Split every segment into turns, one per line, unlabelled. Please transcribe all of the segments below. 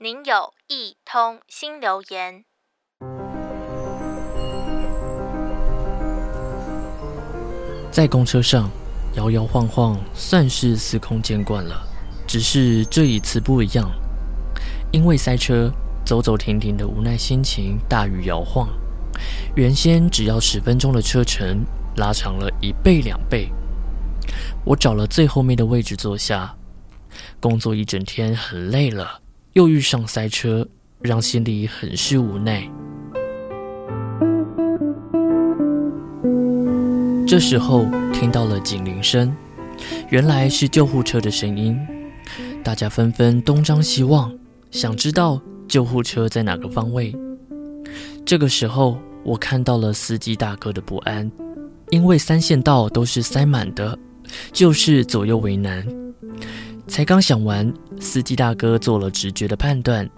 您有一通新留言。
在公车上摇摇晃晃，算是司空见惯了。只是这一次不一样，因为塞车，走走停停的无奈心情大于摇晃。原先只要十分钟的车程，拉长了一倍两倍。我找了最后面的位置坐下。工作一整天很累了，又遇上塞车，让心里很是无奈。这时候听到了警铃声，原来是救护车的声音。大家纷纷东张西望，想知道救护车在哪个方位。这个时候，我看到了司机大哥的不安，因为三线道都是塞满的，就是左右为难。才刚想完，司机大哥做了直觉的判断，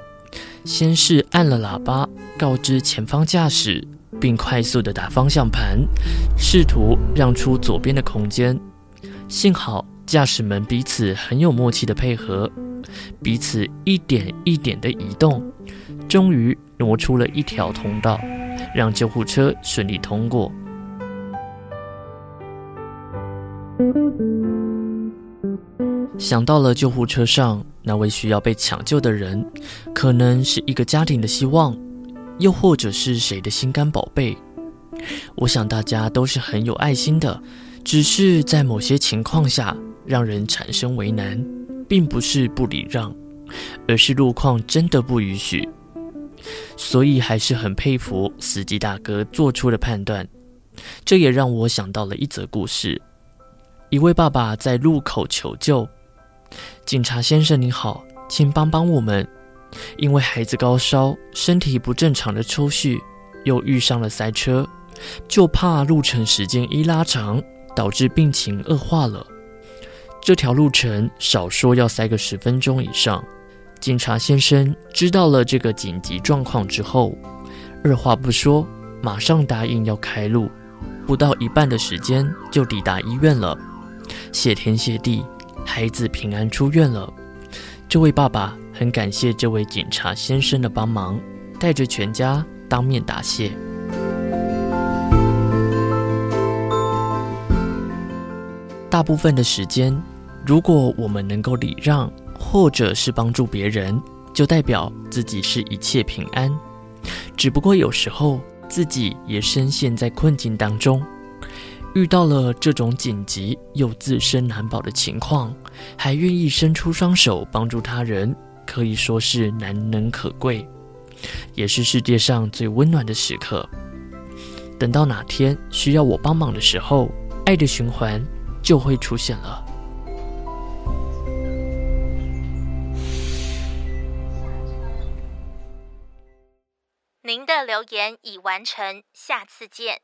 先是按了喇叭告知前方驾驶，并快速地打方向盘，试图让出左边的空间。幸好驾驶们彼此很有默契的配合，彼此一点一点的移动，终于挪出了一条通道，让救护车顺利通过。想到了救护车上那位需要被抢救的人，可能是一个家庭的希望，又或者是谁的心肝宝贝。我想大家都是很有爱心的，只是在某些情况下让人产生为难，并不是不礼让，而是路况真的不允许。所以还是很佩服司机大哥做出的判断。这也让我想到了一则故事：一位爸爸在路口求救。警察先生你好，请帮帮我们，因为孩子高烧，身体不正常的抽搐，又遇上了塞车，就怕路程时间一拉长，导致病情恶化了。这条路程少说要塞个十分钟以上。警察先生知道了这个紧急状况之后，二话不说，马上答应要开路，不到一半的时间就抵达医院了。谢天谢地。孩子平安出院了，这位爸爸很感谢这位警察先生的帮忙，带着全家当面答谢。大部分的时间，如果我们能够礼让，或者是帮助别人，就代表自己是一切平安。只不过有时候自己也深陷在困境当中。遇到了这种紧急又自身难保的情况，还愿意伸出双手帮助他人，可以说是难能可贵，也是世界上最温暖的时刻。等到哪天需要我帮忙的时候，爱的循环就会出现了。
您的留言已完成，下次见。